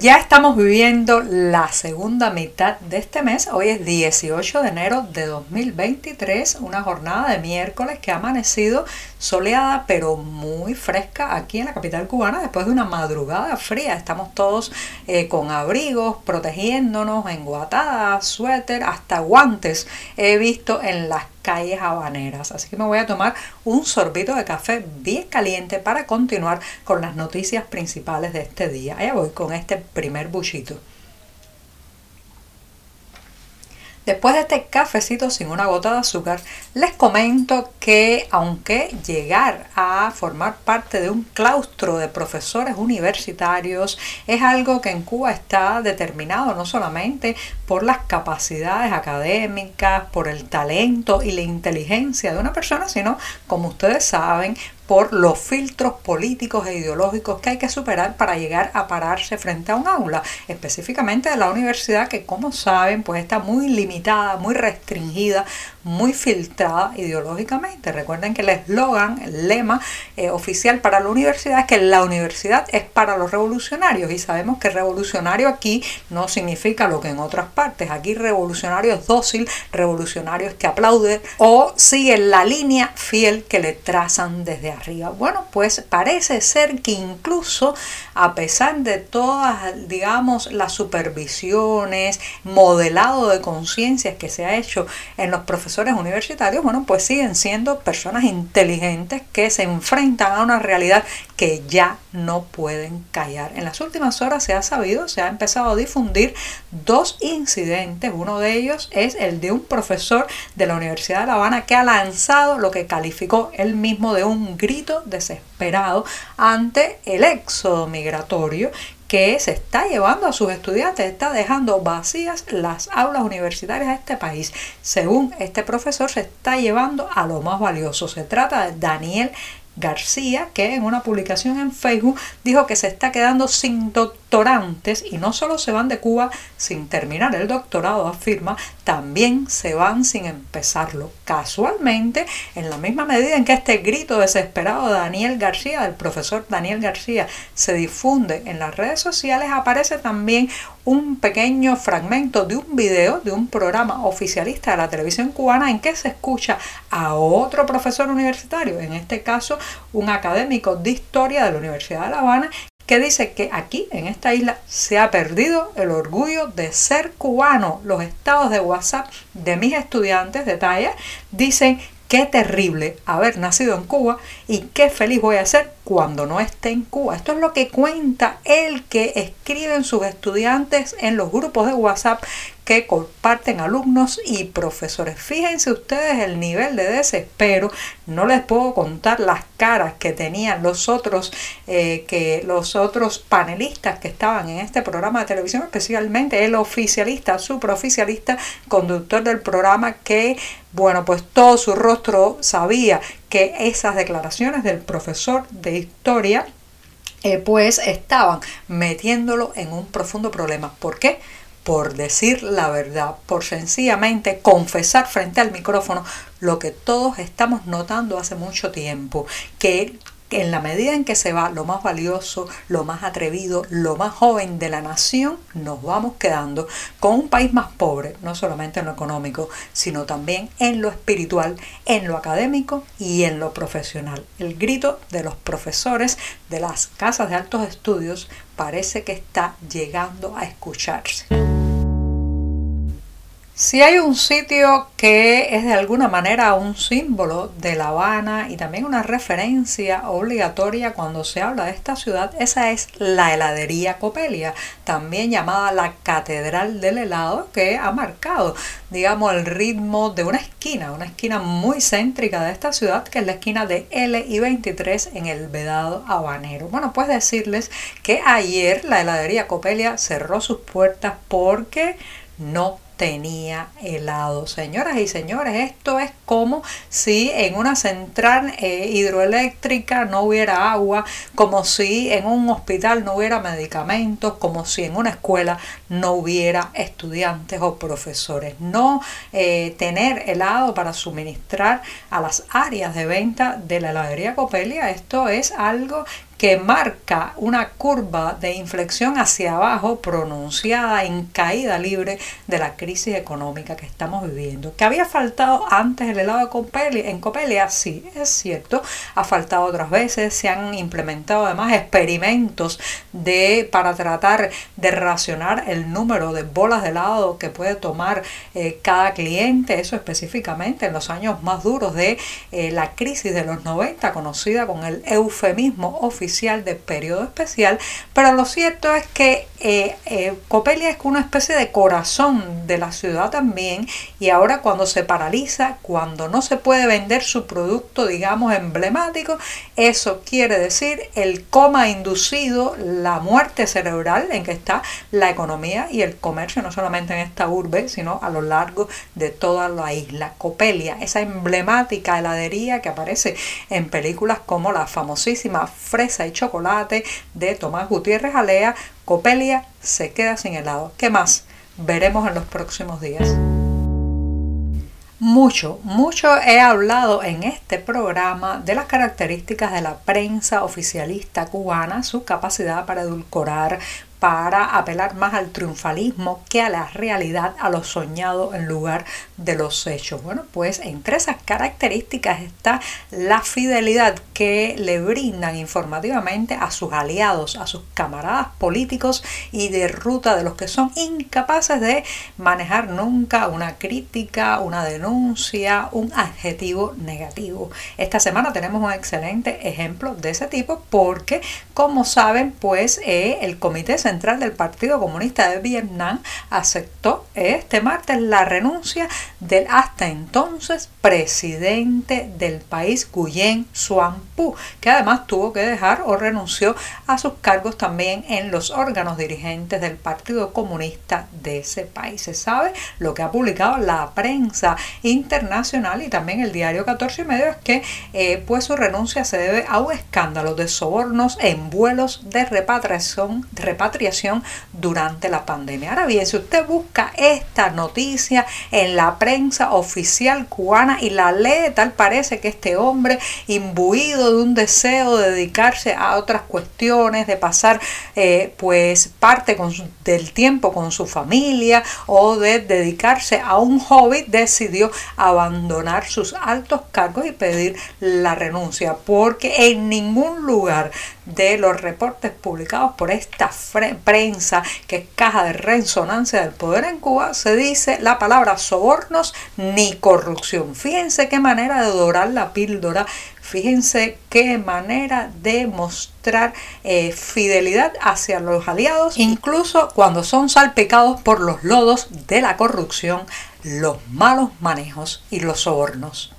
Ya estamos viviendo la segunda mitad de este mes. Hoy es 18 de enero de 2023, una jornada de miércoles que ha amanecido soleada pero muy fresca aquí en la capital cubana después de una madrugada fría. Estamos todos eh, con abrigos, protegiéndonos, enguatadas, suéter, hasta guantes he visto en las calles habaneras. Así que me voy a tomar un sorbito de café bien caliente para continuar con las noticias principales de este día. Allá voy con este primer buchito. Después de este cafecito sin una gota de azúcar, les comento que aunque llegar a formar parte de un claustro de profesores universitarios es algo que en Cuba está determinado no solamente por las capacidades académicas, por el talento y la inteligencia de una persona, sino, como ustedes saben, por los filtros políticos e ideológicos que hay que superar para llegar a pararse frente a un aula, específicamente de la universidad que como saben pues está muy limitada, muy restringida, muy filtrada ideológicamente. Recuerden que el eslogan, el lema eh, oficial para la universidad es que la universidad es para los revolucionarios y sabemos que revolucionario aquí no significa lo que en otras partes. Aquí revolucionario es dócil, revolucionario es que aplaude o sigue la línea fiel que le trazan desde arriba. Bueno, pues parece ser que incluso a pesar de todas, digamos, las supervisiones, modelado de conciencias que se ha hecho en los profesores, universitarios, bueno, pues siguen siendo personas inteligentes que se enfrentan a una realidad que ya no pueden callar. En las últimas horas se ha sabido, se ha empezado a difundir dos incidentes. Uno de ellos es el de un profesor de la Universidad de La Habana que ha lanzado lo que calificó él mismo de un grito desesperado ante el éxodo migratorio que se está llevando a sus estudiantes, está dejando vacías las aulas universitarias de este país. Según este profesor, se está llevando a lo más valioso. Se trata de Daniel García, que en una publicación en Facebook dijo que se está quedando sin doctorantes y no solo se van de Cuba sin terminar el doctorado, afirma, también se van sin empezarlo. Casualmente, en la misma medida en que este grito desesperado de Daniel García, del profesor Daniel García, se difunde en las redes sociales, aparece también un pequeño fragmento de un video de un programa oficialista de la televisión cubana en que se escucha a otro profesor universitario, en este caso un académico de historia de la Universidad de La Habana, que dice que aquí en esta isla se ha perdido el orgullo de ser cubano. Los estados de WhatsApp de mis estudiantes de talla dicen qué terrible haber nacido en Cuba y qué feliz voy a ser cuando no esté en Cuba. Esto es lo que cuenta el que escriben sus estudiantes en los grupos de WhatsApp que comparten alumnos y profesores. Fíjense ustedes el nivel de desespero. No les puedo contar las caras que tenían los otros, eh, que los otros panelistas que estaban en este programa de televisión, especialmente el oficialista, supraoficialista, conductor del programa, que, bueno, pues todo su rostro sabía esas declaraciones del profesor de historia eh, pues estaban metiéndolo en un profundo problema. ¿Por qué? Por decir la verdad, por sencillamente confesar frente al micrófono lo que todos estamos notando hace mucho tiempo, que en la medida en que se va lo más valioso, lo más atrevido, lo más joven de la nación, nos vamos quedando con un país más pobre, no solamente en lo económico, sino también en lo espiritual, en lo académico y en lo profesional. El grito de los profesores de las casas de altos estudios parece que está llegando a escucharse. Si hay un sitio que es de alguna manera un símbolo de La Habana y también una referencia obligatoria cuando se habla de esta ciudad, esa es la heladería Copelia, también llamada la Catedral del Helado, que ha marcado, digamos, el ritmo de una esquina, una esquina muy céntrica de esta ciudad, que es la esquina de L y 23 en el Vedado Habanero. Bueno, pues decirles que ayer la heladería Copelia cerró sus puertas porque no tenía helado. Señoras y señores, esto es como si en una central eh, hidroeléctrica no hubiera agua, como si en un hospital no hubiera medicamentos, como si en una escuela no hubiera estudiantes o profesores. No eh, tener helado para suministrar a las áreas de venta de la heladería Copelia, esto es algo que marca una curva de inflexión hacia abajo pronunciada en caída libre de la crisis económica que estamos viviendo. ¿Que había faltado antes el helado? En Copelia sí, es cierto, ha faltado otras veces, se han implementado además experimentos de, para tratar de racionar el número de bolas de helado que puede tomar eh, cada cliente, eso específicamente en los años más duros de eh, la crisis de los 90, conocida con el eufemismo oficial de periodo especial, pero lo cierto es que eh, eh, Copelia es una especie de corazón de la ciudad también y ahora cuando se paraliza, cuando no se puede vender su producto, digamos, emblemático, eso quiere decir el coma inducido, la muerte cerebral en que está la economía y el comercio, no solamente en esta urbe, sino a lo largo de toda la isla. Copelia, esa emblemática heladería que aparece en películas como la famosísima Fresa y chocolate de Tomás Gutiérrez Alea, Copelia se queda sin helado. ¿Qué más? Veremos en los próximos días. Mucho, mucho he hablado en este programa de las características de la prensa oficialista cubana, su capacidad para edulcorar, para apelar más al triunfalismo que a la realidad, a lo soñado en lugar de los hechos. Bueno, pues entre esas características está la fidelidad que le brindan informativamente a sus aliados, a sus camaradas políticos y de ruta de los que son incapaces de manejar nunca una crítica, una denuncia, un adjetivo negativo. Esta semana tenemos un excelente ejemplo de ese tipo porque, como saben, pues eh, el Comité Central del Partido Comunista de Vietnam aceptó este martes la renuncia del hasta entonces presidente del país, Nguyen Xuan Phu, que además tuvo que dejar o renunció a sus cargos también en los órganos dirigentes del Partido Comunista de ese país. Se sabe lo que ha publicado la prensa internacional y también el diario 14 y medio es que eh, pues su renuncia se debe a un escándalo de sobornos en vuelos de repatriación durante la pandemia. Ahora bien, si usted busca esta noticia en la prensa oficial cubana y la lee, tal parece que este hombre, imbuido de un deseo de dedicarse a otras cuestiones, de pasar eh, pues parte del tiempo con su familia o de dedicarse a un hobby, decidió abandonar sus altos cargos y pedir la renuncia, porque en ningún lugar de los reportes publicados por esta prensa que es caja de resonancia del poder en Cuba, se dice la palabra sobornos ni corrupción. Fíjense qué manera de dorar la píldora, fíjense qué manera de mostrar eh, fidelidad hacia los aliados, incluso cuando son salpicados por los lodos de la corrupción, los malos manejos y los sobornos.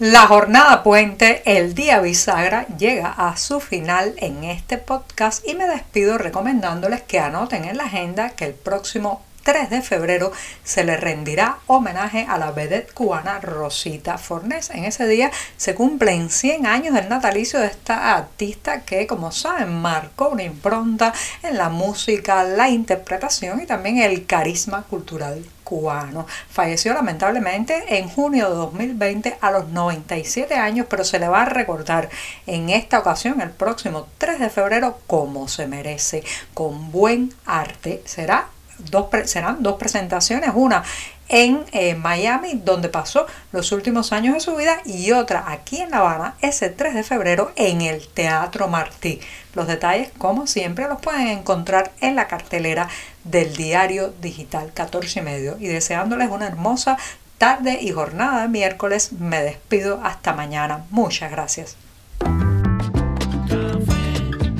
La jornada puente, el día bisagra, llega a su final en este podcast y me despido recomendándoles que anoten en la agenda que el próximo 3 de febrero se le rendirá homenaje a la vedette cubana Rosita Fornés. En ese día se cumplen 100 años del natalicio de esta artista que, como saben, marcó una impronta en la música, la interpretación y también el carisma cultural cubano. Falleció lamentablemente en junio de 2020 a los 97 años, pero se le va a recordar en esta ocasión, el próximo 3 de febrero, como se merece, con buen arte. Será dos, serán dos presentaciones, una en eh, Miami, donde pasó los últimos años de su vida, y otra aquí en La Habana, ese 3 de febrero, en el Teatro Martí. Los detalles, como siempre, los pueden encontrar en la cartelera del diario digital 14 y medio. Y deseándoles una hermosa tarde y jornada de miércoles, me despido hasta mañana. Muchas gracias.